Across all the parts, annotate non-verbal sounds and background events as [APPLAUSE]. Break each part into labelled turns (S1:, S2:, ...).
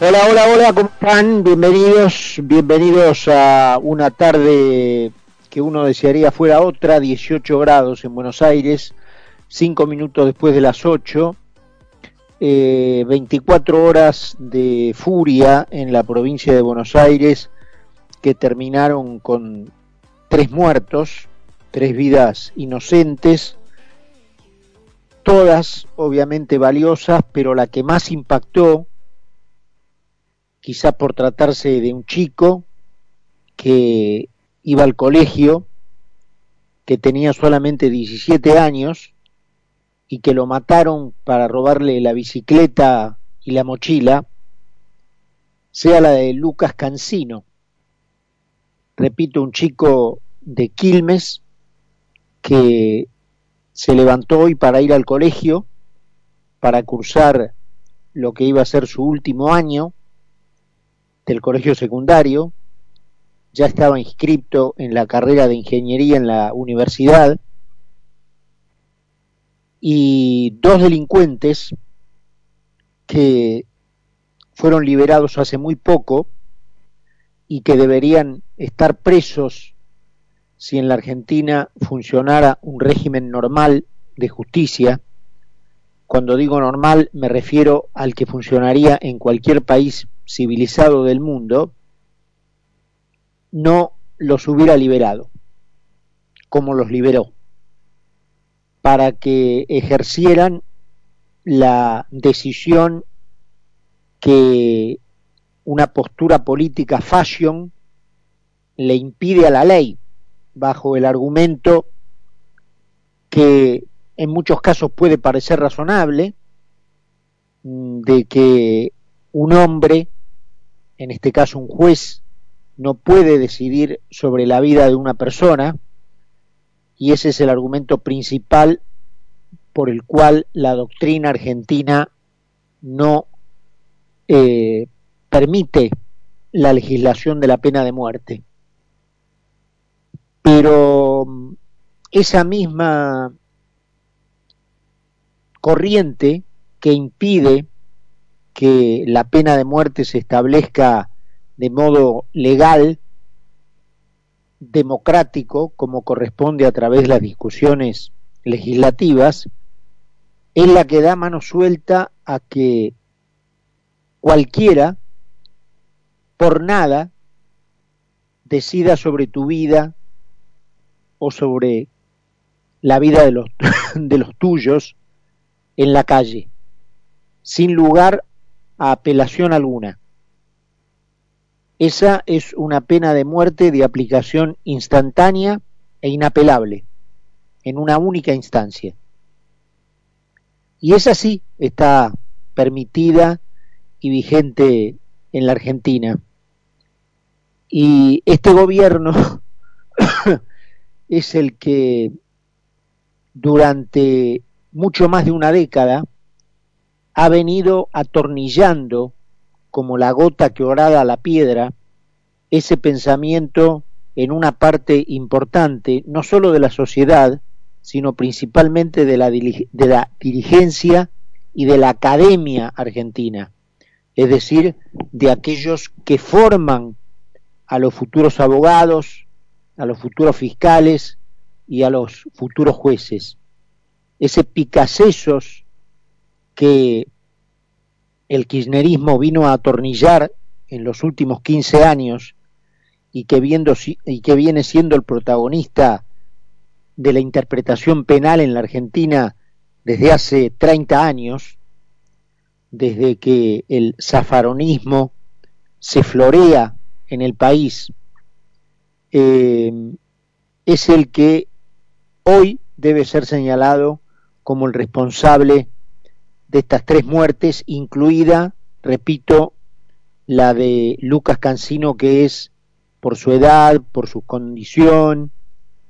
S1: Hola, hola, hola, ¿cómo están? Bienvenidos, bienvenidos a una tarde que uno desearía fuera otra, 18 grados en Buenos Aires, 5 minutos después de las 8, 24 eh, horas de furia en la provincia de Buenos Aires que terminaron con tres muertos, tres vidas inocentes, todas obviamente valiosas, pero la que más impactó quizá por tratarse de un chico que iba al colegio, que tenía solamente 17 años y que lo mataron para robarle la bicicleta y la mochila, sea la de Lucas Cancino. Repito, un chico de Quilmes que se levantó hoy para ir al colegio, para cursar lo que iba a ser su último año, del colegio secundario, ya estaba inscrito en la carrera de ingeniería en la universidad. Y dos delincuentes que fueron liberados hace muy poco y que deberían estar presos si en la Argentina funcionara un régimen normal de justicia. Cuando digo normal me refiero al que funcionaría en cualquier país civilizado del mundo no los hubiera liberado, como los liberó, para que ejercieran la decisión que una postura política fashion le impide a la ley, bajo el argumento que en muchos casos puede parecer razonable, de que un hombre en este caso un juez no puede decidir sobre la vida de una persona y ese es el argumento principal por el cual la doctrina argentina no eh, permite la legislación de la pena de muerte. Pero mm, esa misma corriente que impide que la pena de muerte se establezca de modo legal, democrático, como corresponde a través de las discusiones legislativas, es la que da mano suelta a que cualquiera, por nada, decida sobre tu vida o sobre la vida de los, [LAUGHS] de los tuyos en la calle, sin lugar a apelación alguna. Esa es una pena de muerte de aplicación instantánea e inapelable, en una única instancia. Y esa sí está permitida y vigente en la Argentina. Y este gobierno [COUGHS] es el que durante mucho más de una década ha venido atornillando como la gota que orada la piedra ese pensamiento en una parte importante, no sólo de la sociedad, sino principalmente de la, de la dirigencia y de la academia argentina, es decir, de aquellos que forman a los futuros abogados, a los futuros fiscales y a los futuros jueces. Ese picasesos que el kirchnerismo vino a atornillar en los últimos 15 años y que, viendo, y que viene siendo el protagonista de la interpretación penal en la Argentina desde hace 30 años, desde que el zafaronismo se florea en el país, eh, es el que hoy debe ser señalado como el responsable de estas tres muertes, incluida, repito, la de Lucas Cancino, que es por su edad, por su condición,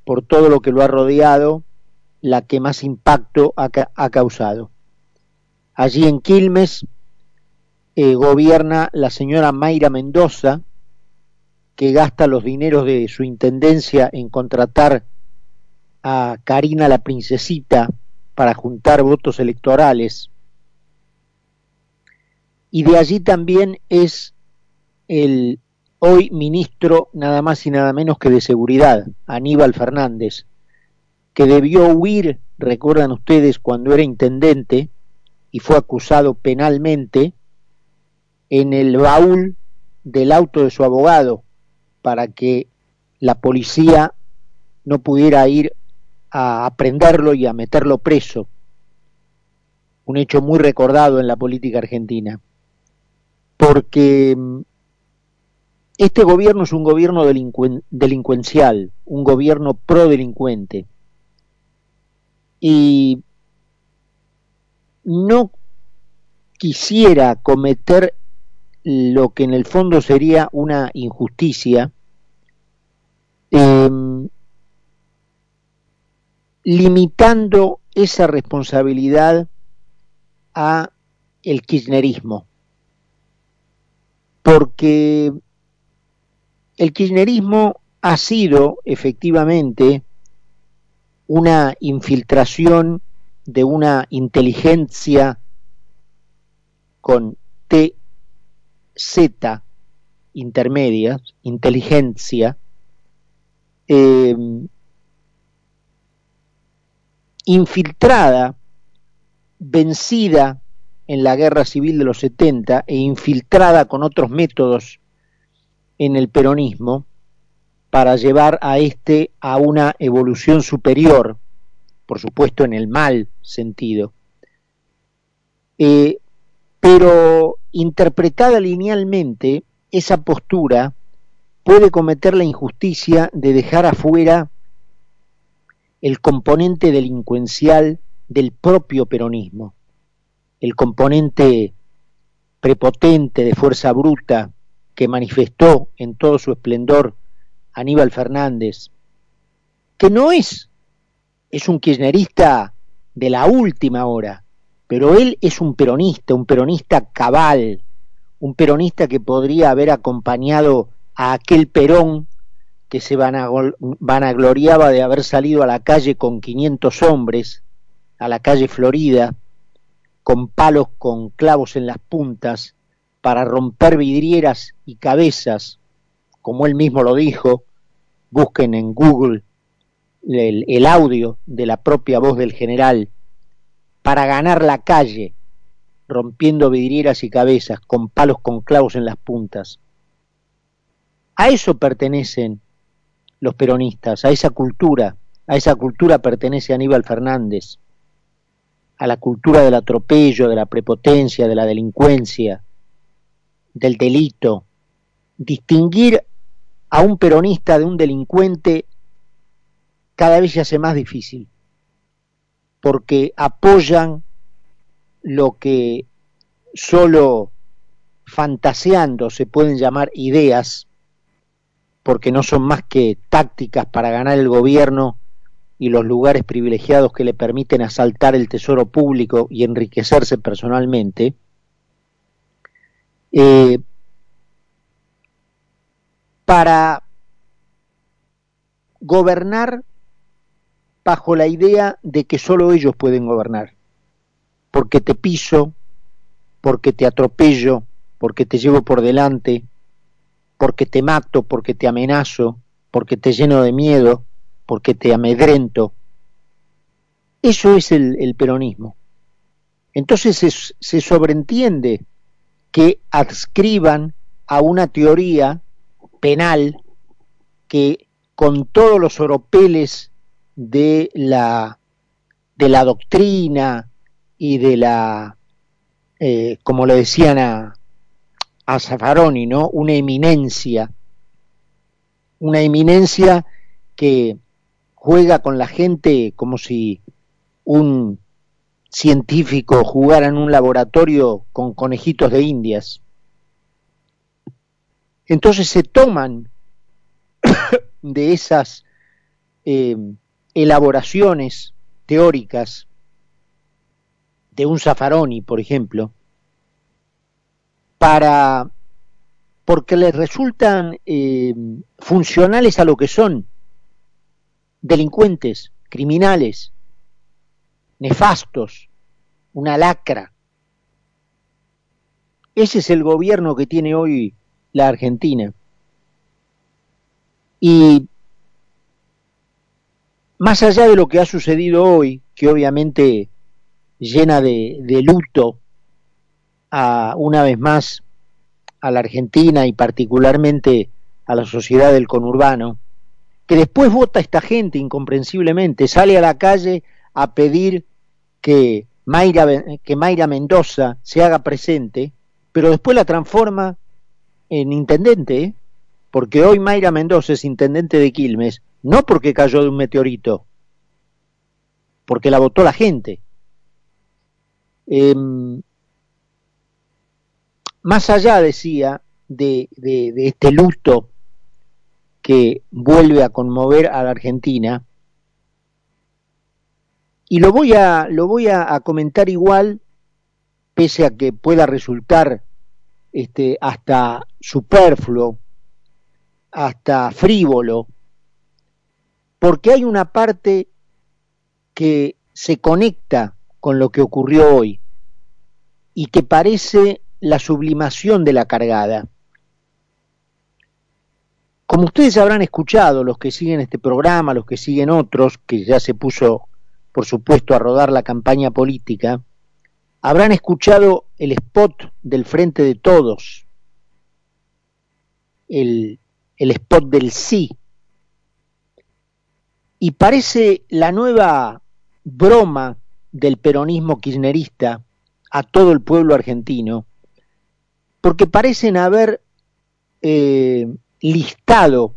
S1: por todo lo que lo ha rodeado, la que más impacto ha, causado. Allí en Quilmes eh, gobierna la señora Mayra Mendoza, que gasta los dineros de su intendencia en contratar a Karina la princesita para juntar votos electorales. Y de allí también es el hoy ministro nada más y nada menos que de seguridad, Aníbal Fernández, que debió huir, recuerdan ustedes, cuando era intendente y fue acusado penalmente en el baúl del auto de su abogado para que la policía no pudiera ir a aprenderlo y a meterlo preso. Un hecho muy recordado en la política argentina. Porque mm, este gobierno es un gobierno delincuencial, un gobierno pro delincuente. Y no quisiera cometer lo que en el fondo sería una injusticia, em, limitando esa responsabilidad a el kirchnerismo. Porque el kirchnerismo ha sido efectivamente una infiltración de una inteligencia con T Z intermedias, inteligencia, em, infiltrada, vencida en la guerra civil de los 70 e infiltrada con otros métodos en el peronismo para llevar a este a una evolución superior, por supuesto en el mal sentido. Eh, pero interpretada linealmente, esa postura puede cometer la injusticia de dejar afuera el componente delincuencial del propio peronismo, el componente prepotente de fuerza bruta que manifestó en todo su esplendor Aníbal Fernández, que no es, es un kirchnerista de la última hora, pero él es un peronista, un peronista cabal, un peronista que podría haber acompañado a aquel Perón que se vanagloriaba de haber salido a la calle con 500 hombres, a la calle Florida, con palos con clavos en las puntas, para romper vidrieras y cabezas, como él mismo lo dijo, busquen en Google el, el audio de la propia voz del general, para ganar la calle, rompiendo vidrieras y cabezas, con palos con clavos en las puntas. A eso pertenecen los peronistas, a esa cultura, a esa cultura pertenece Aníbal Fernández, a la cultura del atropello, de la prepotencia, de la delincuencia, del delito. Distinguir a un peronista de un delincuente cada vez se hace más difícil porque apoyan lo que solo fantaseando se pueden llamar ideas, porque no son más que tácticas para ganar el gobierno y los lugares privilegiados que le permiten asaltar el tesoro público y enriquecerse personalmente, eh, para gobernar bajo la idea de que solo ellos pueden gobernar, porque te piso, porque te atropello, porque te llevo por delante, porque te mato, porque te amenazo, porque te lleno de miedo, porque te amedrento. Eso es el, peronismo. Entonces se, sobreentiende que adscriban a una teoría penal que con todos los oropeles de la, de la doctrina y de la, eh, como le decían a, a Zaffaroni, ¿no? Una eminencia, una eminencia que juega con la gente como si un científico jugara en un laboratorio con conejitos de indias. Entonces se toman [COUGHS] de esas eh, elaboraciones teóricas de un Zaffaroni, por ejemplo, para porque les resultan eh, funcionales a lo que son delincuentes, criminales, nefastos, una lacra. Ese es el gobierno que tiene hoy la Argentina. Y más allá de lo que ha sucedido hoy, que obviamente llena de, luto a una vez más a la Argentina y particularmente a la sociedad del conurbano, que después vota esta gente incomprensiblemente, sale a la calle a pedir que Mayra, que Mayra Mendoza se haga presente, pero después la transforma en intendente, ¿eh? porque hoy Mayra Mendoza es intendente de Quilmes, no porque cayó de un meteorito, porque la votó la gente. Em, más allá, decía, de, este luto que vuelve a conmover a la Argentina, y lo voy a, lo voy a, comentar igual, pese a que pueda resultar este, hasta superfluo, hasta frívolo, porque hay una parte que se conecta con lo que ocurrió hoy y que parece la sublimación de la cargada. Como ustedes habrán escuchado, los que siguen este programa, los que siguen otros, que ya se puso, por supuesto, a rodar la campaña política, habrán escuchado el spot del Frente de Todos, el, el spot del sí. Y parece la nueva broma del peronismo kirchnerista a todo el pueblo argentino, porque parecen haber eh, listado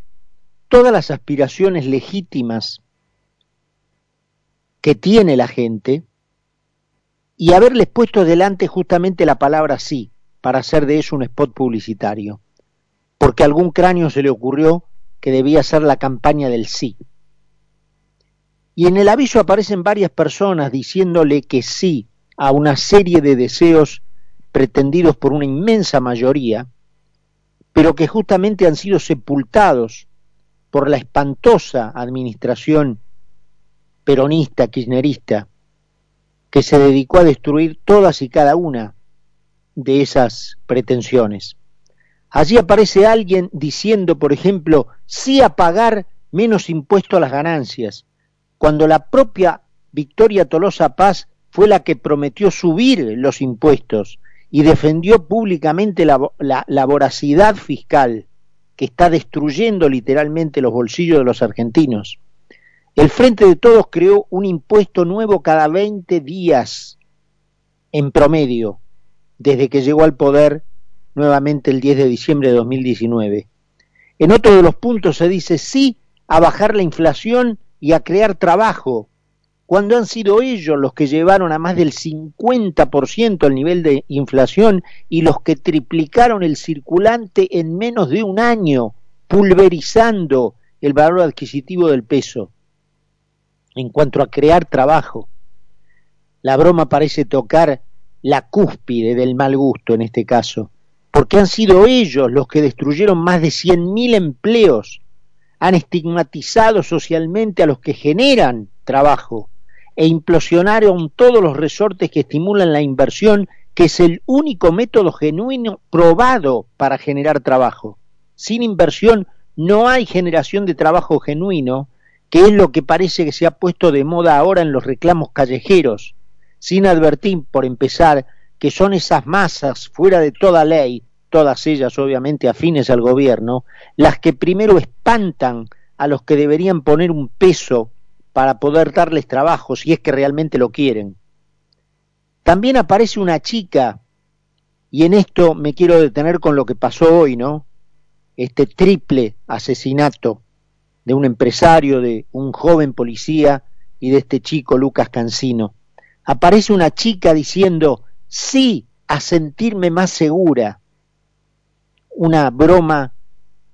S1: todas las aspiraciones legítimas que tiene la gente y haberles puesto delante justamente la palabra sí para hacer de eso un spot publicitario, porque a algún cráneo se le ocurrió que debía ser la campaña del sí. Y en el aviso aparecen varias personas diciéndole que sí a una serie de deseos pretendidos por una inmensa mayoría, pero que justamente han sido sepultados por la espantosa administración peronista, kirchnerista, que se dedicó a destruir todas y cada una de esas pretensiones. Allí aparece alguien diciendo, por ejemplo, sí a pagar menos impuesto a las ganancias, cuando la propia Victoria Tolosa Paz fue la que prometió subir los impuestos y defendió públicamente la, voracidad fiscal que está destruyendo literalmente los bolsillos de los argentinos. El Frente de Todos creó un impuesto nuevo cada 20 días en promedio, desde que llegó al poder nuevamente el 10 de diciembre de 2019. En otro de los puntos se dice sí a bajar la inflación y a crear trabajo, cuando han sido ellos los que llevaron a más del 50% el nivel de inflación y los que triplicaron el circulante en menos de un año, pulverizando el valor adquisitivo del peso. En cuanto a crear trabajo, la broma parece tocar la cúspide del mal gusto en este caso, porque han sido ellos los que destruyeron más de 100.000 empleos han estigmatizado socialmente a los que generan trabajo e implosionaron todos los resortes que estimulan la inversión, que es el único método genuino probado para generar trabajo. Sin inversión no hay generación de trabajo genuino, que es lo que parece que se ha puesto de moda ahora en los reclamos callejeros, sin advertir, por empezar, que son esas masas fuera de toda ley todas ellas obviamente afines al gobierno, las que primero espantan a los que deberían poner un peso para poder darles trabajo si es que realmente lo quieren. También aparece una chica, y en esto me quiero detener con lo que pasó hoy, ¿no? Este triple asesinato de un empresario, de un joven policía y de este chico Lucas Cancino. Aparece una chica diciendo, sí, a sentirme más segura una broma,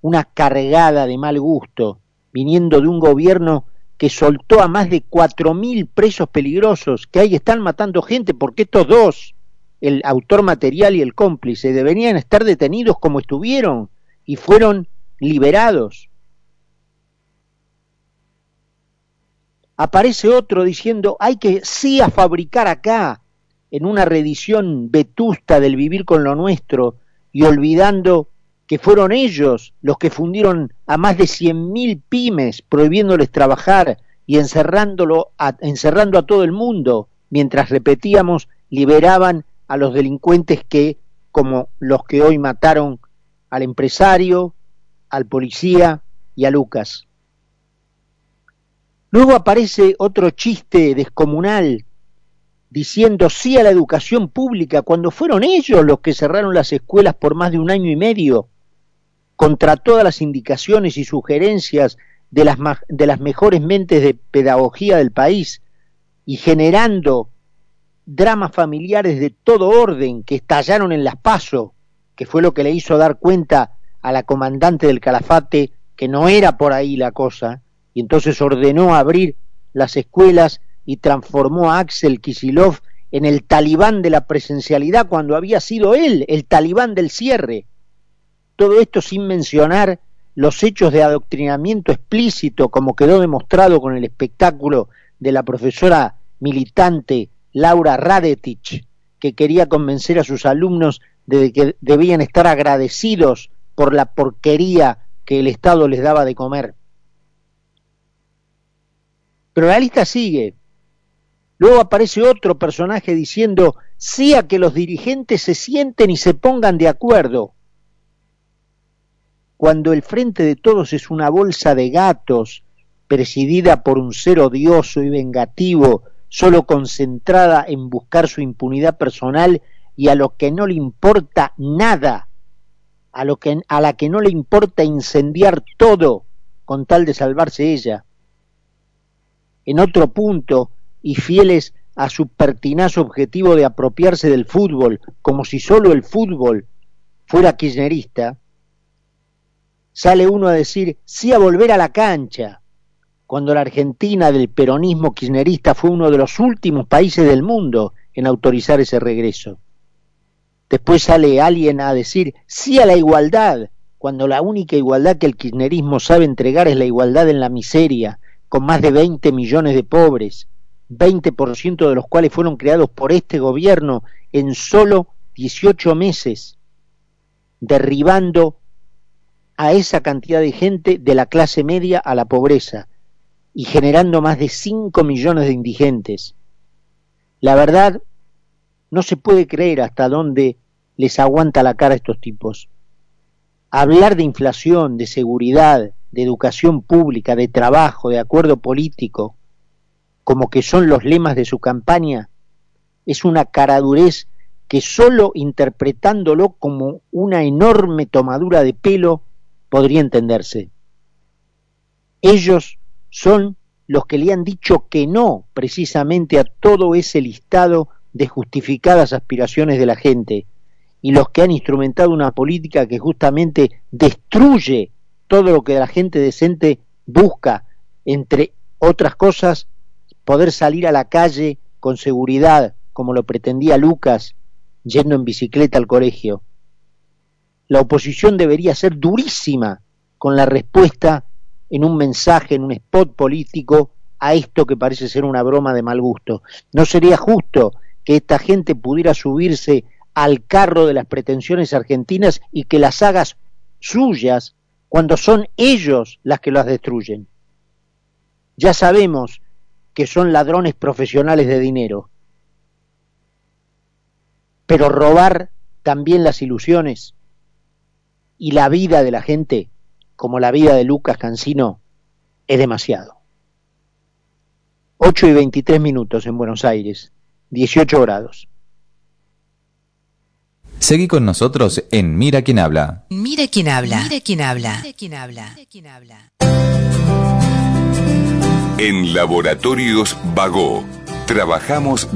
S1: una cargada de mal gusto, viniendo de un gobierno que soltó a más de cuatro mil presos peligrosos, que ahí están matando gente, porque estos dos, el autor material y el cómplice, deberían estar detenidos como estuvieron y fueron liberados. aparece otro diciendo hay que sí a fabricar acá, en una reedición vetusta del vivir con lo nuestro y olvidando que fueron ellos los que fundieron a más de 100.000 pymes prohibiéndoles trabajar y encerrándolo encerrando a todo el mundo mientras repetíamos liberaban a los delincuentes que como los que hoy mataron al empresario, al policía y a Lucas. Luego aparece otro chiste descomunal diciendo sí a la educación pública cuando fueron ellos los que cerraron las escuelas por más de un año y medio, contra todas las indicaciones y sugerencias de las, de las mejores mentes de pedagogía del país y generando dramas familiares de todo orden que estallaron en las pasos, que fue lo que le hizo dar cuenta a la comandante del calafate que no era por ahí la cosa, y entonces ordenó abrir las escuelas y transformó a Axel Kisilov en el talibán de la presencialidad cuando había sido él el talibán del cierre. Todo esto sin mencionar los hechos de adoctrinamiento explícito, como quedó demostrado con el espectáculo de la profesora militante Laura Radetich, que quería convencer a sus alumnos de que debían estar agradecidos por la porquería que el Estado les daba de comer. Pero la lista sigue. Luego aparece otro personaje diciendo sí a que los dirigentes se sienten y se pongan de acuerdo. Cuando el frente de todos es una bolsa de gatos presidida por un ser odioso y vengativo solo concentrada en buscar su impunidad personal y a lo que no le importa nada, a, lo que, a la que no le importa incendiar todo con tal de salvarse ella. En otro punto, y fieles a su pertinaz objetivo de apropiarse del fútbol, como si solo el fútbol fuera kirchnerista, sale uno a decir sí a volver a la cancha, cuando la Argentina del peronismo kirchnerista fue uno de los últimos países del mundo en autorizar ese regreso. Después sale alguien a decir sí a la igualdad, cuando la única igualdad que el kirchnerismo sabe entregar es la igualdad en la miseria, con más de 20 millones de pobres, 20% de los cuales fueron creados por este gobierno en solo 18 meses, derribando a esa cantidad de gente de la clase media a la pobreza, y generando más de 5 millones de indigentes. La verdad, no se puede creer hasta dónde les aguanta la cara a estos tipos. Hablar de inflación, de seguridad, de educación pública, de trabajo, de acuerdo político, como que son los lemas de su campaña, es una caradurez que solo interpretándolo como una enorme tomadura de pelo podría entenderse. Ellos son los que le han dicho que no precisamente a todo ese listado de justificadas aspiraciones de la gente y los que han instrumentado una política que justamente destruye todo lo que la gente decente busca, entre otras cosas, poder salir a la calle con seguridad, como lo pretendía Lucas, yendo en bicicleta al colegio. La oposición debería ser durísima con la respuesta en un mensaje, en un spot político, a esto que parece ser una broma de mal gusto. No sería justo que esta gente pudiera subirse al carro de las pretensiones argentinas y que las hagas suyas cuando son ellos las que las destruyen. Ya sabemos que son ladrones profesionales de dinero, pero robar también las ilusiones y la vida de la gente como la vida de Lucas Cancino es demasiado. 8 y 23 minutos en Buenos Aires, 18 grados.
S2: Seguí con nosotros en Mira quién habla.
S3: Mira quién habla. Mira quién habla. Mira quién habla.
S4: En Laboratorios Vago, trabajamos